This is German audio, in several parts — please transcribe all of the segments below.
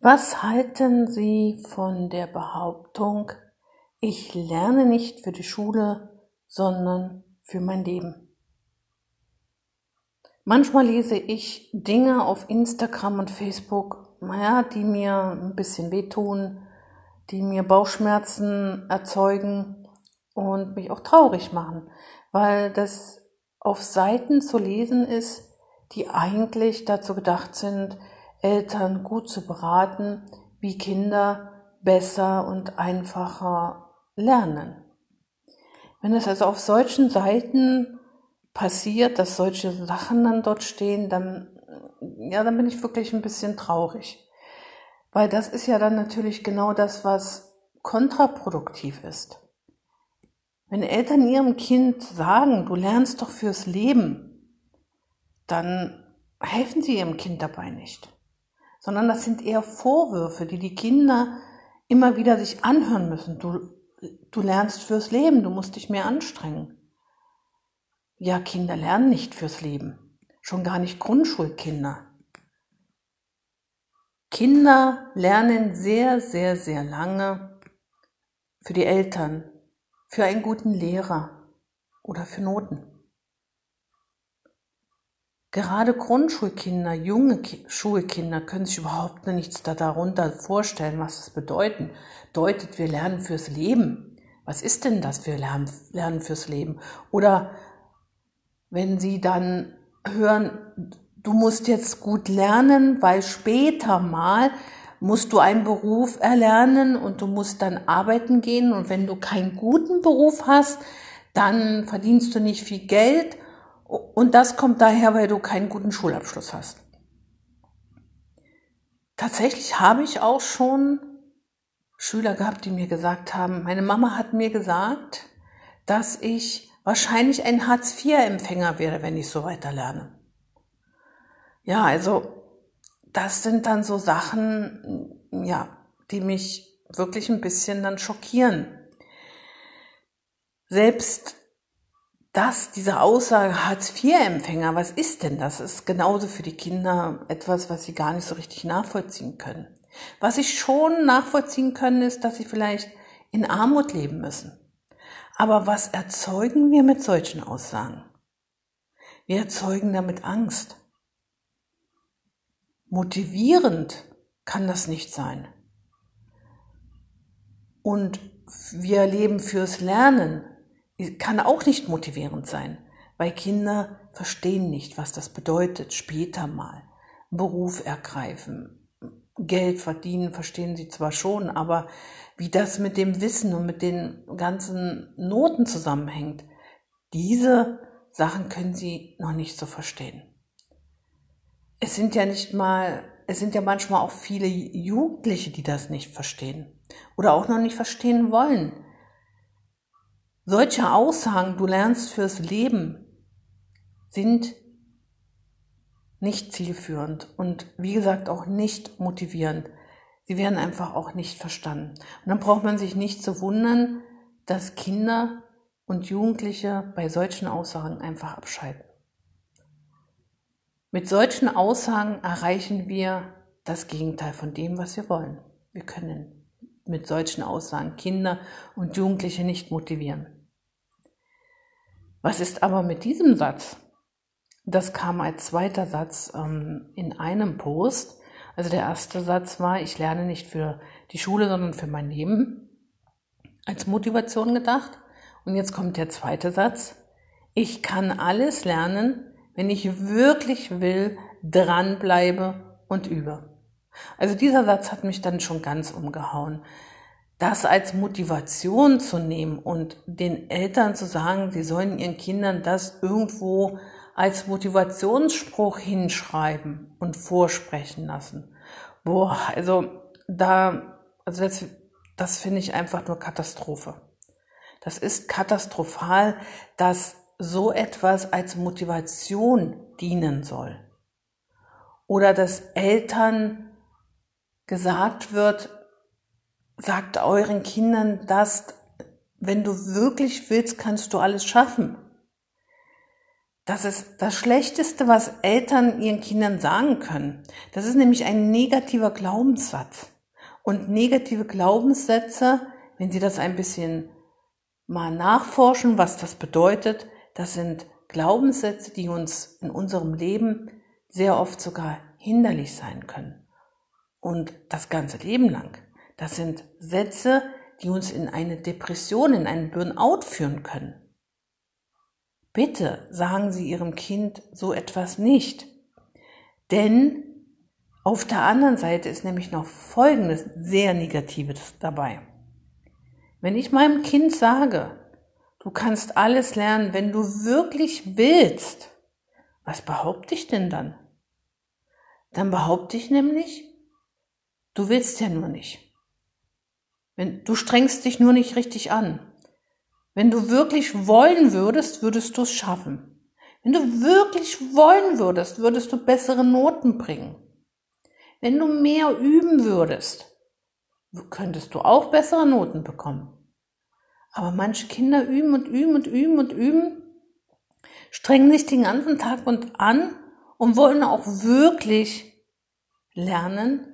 Was halten Sie von der Behauptung, ich lerne nicht für die Schule, sondern für mein Leben? Manchmal lese ich Dinge auf Instagram und Facebook, naja, die mir ein bisschen wehtun, die mir Bauchschmerzen erzeugen und mich auch traurig machen, weil das auf Seiten zu lesen ist, die eigentlich dazu gedacht sind, Eltern gut zu beraten, wie Kinder besser und einfacher lernen. Wenn es also auf solchen Seiten passiert, dass solche Sachen dann dort stehen, dann, ja, dann bin ich wirklich ein bisschen traurig. Weil das ist ja dann natürlich genau das, was kontraproduktiv ist. Wenn Eltern ihrem Kind sagen, du lernst doch fürs Leben, dann helfen sie ihrem Kind dabei nicht sondern das sind eher Vorwürfe, die die Kinder immer wieder sich anhören müssen. Du, du lernst fürs Leben, du musst dich mehr anstrengen. Ja, Kinder lernen nicht fürs Leben, schon gar nicht Grundschulkinder. Kinder lernen sehr, sehr, sehr lange für die Eltern, für einen guten Lehrer oder für Noten. Gerade Grundschulkinder, junge Schulkinder können sich überhaupt nichts darunter vorstellen, was das bedeutet. Deutet, wir lernen fürs Leben. Was ist denn das, wir lernen, lernen fürs Leben? Oder wenn sie dann hören, du musst jetzt gut lernen, weil später mal musst du einen Beruf erlernen und du musst dann arbeiten gehen und wenn du keinen guten Beruf hast, dann verdienst du nicht viel Geld und das kommt daher, weil du keinen guten Schulabschluss hast. Tatsächlich habe ich auch schon Schüler gehabt, die mir gesagt haben, meine Mama hat mir gesagt, dass ich wahrscheinlich ein Hartz-IV-Empfänger wäre, wenn ich so weiter lerne. Ja, also das sind dann so Sachen, ja, die mich wirklich ein bisschen dann schockieren. Selbst das, diese Aussage Hartz-IV-Empfänger, was ist denn das? Ist genauso für die Kinder etwas, was sie gar nicht so richtig nachvollziehen können. Was sie schon nachvollziehen können, ist, dass sie vielleicht in Armut leben müssen. Aber was erzeugen wir mit solchen Aussagen? Wir erzeugen damit Angst. Motivierend kann das nicht sein. Und wir leben fürs Lernen, kann auch nicht motivierend sein, weil Kinder verstehen nicht, was das bedeutet, später mal Beruf ergreifen, Geld verdienen, verstehen sie zwar schon, aber wie das mit dem Wissen und mit den ganzen Noten zusammenhängt, diese Sachen können sie noch nicht so verstehen. Es sind ja nicht mal, es sind ja manchmal auch viele Jugendliche, die das nicht verstehen oder auch noch nicht verstehen wollen solche Aussagen, du lernst fürs Leben, sind nicht zielführend und wie gesagt auch nicht motivierend. Sie werden einfach auch nicht verstanden. Und dann braucht man sich nicht zu wundern, dass Kinder und Jugendliche bei solchen Aussagen einfach abschalten. Mit solchen Aussagen erreichen wir das Gegenteil von dem, was wir wollen. Wir können mit solchen Aussagen Kinder und Jugendliche nicht motivieren. Was ist aber mit diesem Satz? Das kam als zweiter Satz ähm, in einem Post. Also der erste Satz war, ich lerne nicht für die Schule, sondern für mein Leben. Als Motivation gedacht. Und jetzt kommt der zweite Satz. Ich kann alles lernen, wenn ich wirklich will, dranbleibe und übe. Also dieser Satz hat mich dann schon ganz umgehauen das als Motivation zu nehmen und den Eltern zu sagen, sie sollen ihren Kindern das irgendwo als Motivationsspruch hinschreiben und vorsprechen lassen. Boah, also da, also das, das finde ich einfach nur Katastrophe. Das ist katastrophal, dass so etwas als Motivation dienen soll. Oder dass Eltern gesagt wird, sagt euren Kindern, dass wenn du wirklich willst, kannst du alles schaffen. das ist das Schlechteste, was Eltern ihren Kindern sagen können. Das ist nämlich ein negativer Glaubenssatz. Und negative Glaubenssätze, wenn Sie das ein bisschen mal nachforschen, was das bedeutet, das sind Glaubenssätze, die uns in unserem Leben sehr oft sogar hinderlich sein können. Und das ganze Leben lang. Das sind Sätze, die uns in eine Depression, in einen Burnout führen können. Bitte sagen Sie Ihrem Kind so etwas nicht. Denn auf der anderen Seite ist nämlich noch Folgendes sehr Negatives dabei. Wenn ich meinem Kind sage, du kannst alles lernen, wenn du wirklich willst, was behaupte ich denn dann? Dann behaupte ich nämlich, du willst ja nur nicht. Wenn, du strengst dich nur nicht richtig an. Wenn du wirklich wollen würdest, würdest du es schaffen. Wenn du wirklich wollen würdest, würdest du bessere Noten bringen. Wenn du mehr üben würdest, könntest du auch bessere Noten bekommen. Aber manche Kinder üben und üben und üben und üben, strengen sich den ganzen Tag und an und wollen auch wirklich lernen,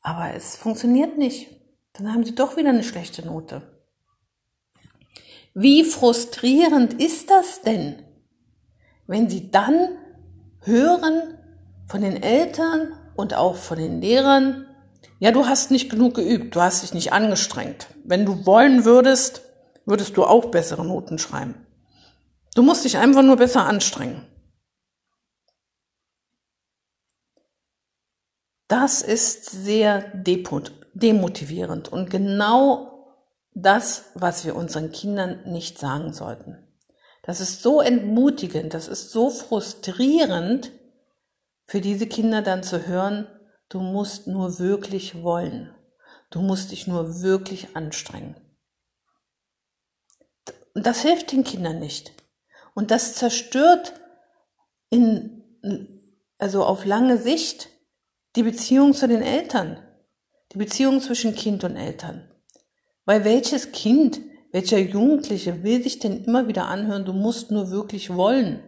aber es funktioniert nicht. Dann haben sie doch wieder eine schlechte Note. Wie frustrierend ist das denn, wenn Sie dann hören von den Eltern und auch von den Lehrern, ja, du hast nicht genug geübt, du hast dich nicht angestrengt. Wenn du wollen würdest, würdest du auch bessere Noten schreiben. Du musst dich einfach nur besser anstrengen. Das ist sehr demotivierend und genau das, was wir unseren Kindern nicht sagen sollten. Das ist so entmutigend, das ist so frustrierend für diese Kinder dann zu hören, du musst nur wirklich wollen. Du musst dich nur wirklich anstrengen. Und das hilft den Kindern nicht. Und das zerstört in, also auf lange Sicht die Beziehung zu den Eltern, die Beziehung zwischen Kind und Eltern. Weil welches Kind, welcher Jugendliche will sich denn immer wieder anhören, du musst nur wirklich wollen.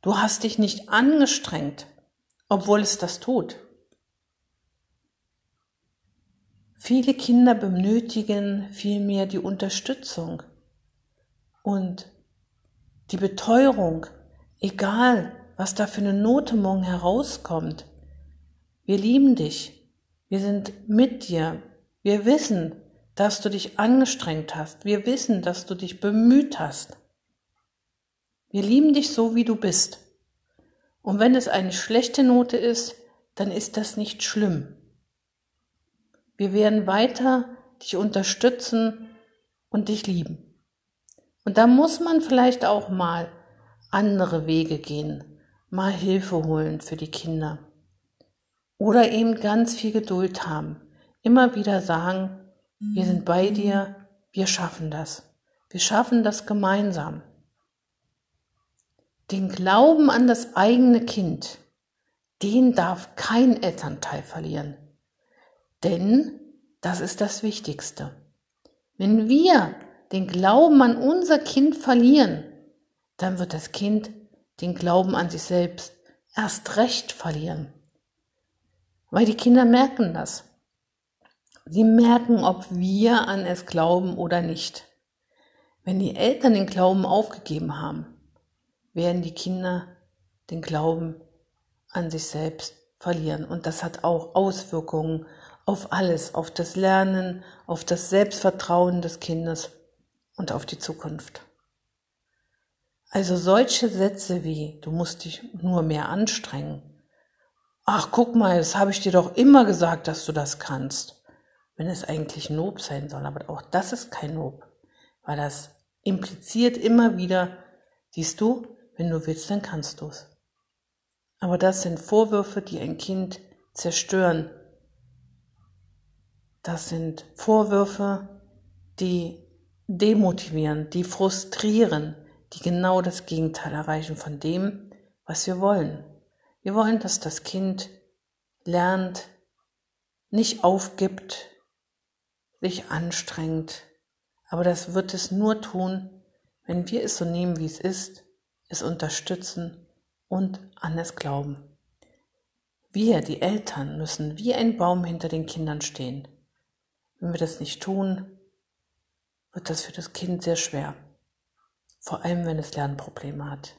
Du hast dich nicht angestrengt, obwohl es das tut. Viele Kinder benötigen vielmehr die Unterstützung und die Beteuerung, egal was da für eine Note morgen herauskommt. Wir lieben dich, wir sind mit dir, wir wissen, dass du dich angestrengt hast. Wir wissen, dass du dich bemüht hast. Wir lieben dich so, wie du bist. Und wenn es eine schlechte Note ist, dann ist das nicht schlimm. Wir werden weiter dich unterstützen und dich lieben. Und da muss man vielleicht auch mal andere Wege gehen, mal Hilfe holen für die Kinder. Oder eben ganz viel Geduld haben. Immer wieder sagen, wir sind bei dir, wir schaffen das. Wir schaffen das gemeinsam. Den Glauben an das eigene Kind, den darf kein Elternteil verlieren. Denn das ist das Wichtigste. Wenn wir den Glauben an unser Kind verlieren, dann wird das Kind den Glauben an sich selbst erst recht verlieren. Weil die Kinder merken das. Sie merken, ob wir an es glauben oder nicht. Wenn die Eltern den Glauben aufgegeben haben, werden die Kinder den Glauben an sich selbst verlieren. Und das hat auch Auswirkungen auf alles, auf das Lernen, auf das Selbstvertrauen des Kindes und auf die Zukunft. Also solche Sätze wie, du musst dich nur mehr anstrengen. Ach, guck mal, das habe ich dir doch immer gesagt, dass du das kannst wenn es eigentlich Nob sein soll. Aber auch das ist kein Nob, weil das impliziert immer wieder, siehst du, wenn du willst, dann kannst du es. Aber das sind Vorwürfe, die ein Kind zerstören. Das sind Vorwürfe, die demotivieren, die frustrieren, die genau das Gegenteil erreichen von dem, was wir wollen. Wir wollen, dass das Kind lernt, nicht aufgibt, sich anstrengt. Aber das wird es nur tun, wenn wir es so nehmen, wie es ist, es unterstützen und an es glauben. Wir, die Eltern, müssen wie ein Baum hinter den Kindern stehen. Wenn wir das nicht tun, wird das für das Kind sehr schwer, vor allem wenn es Lernprobleme hat.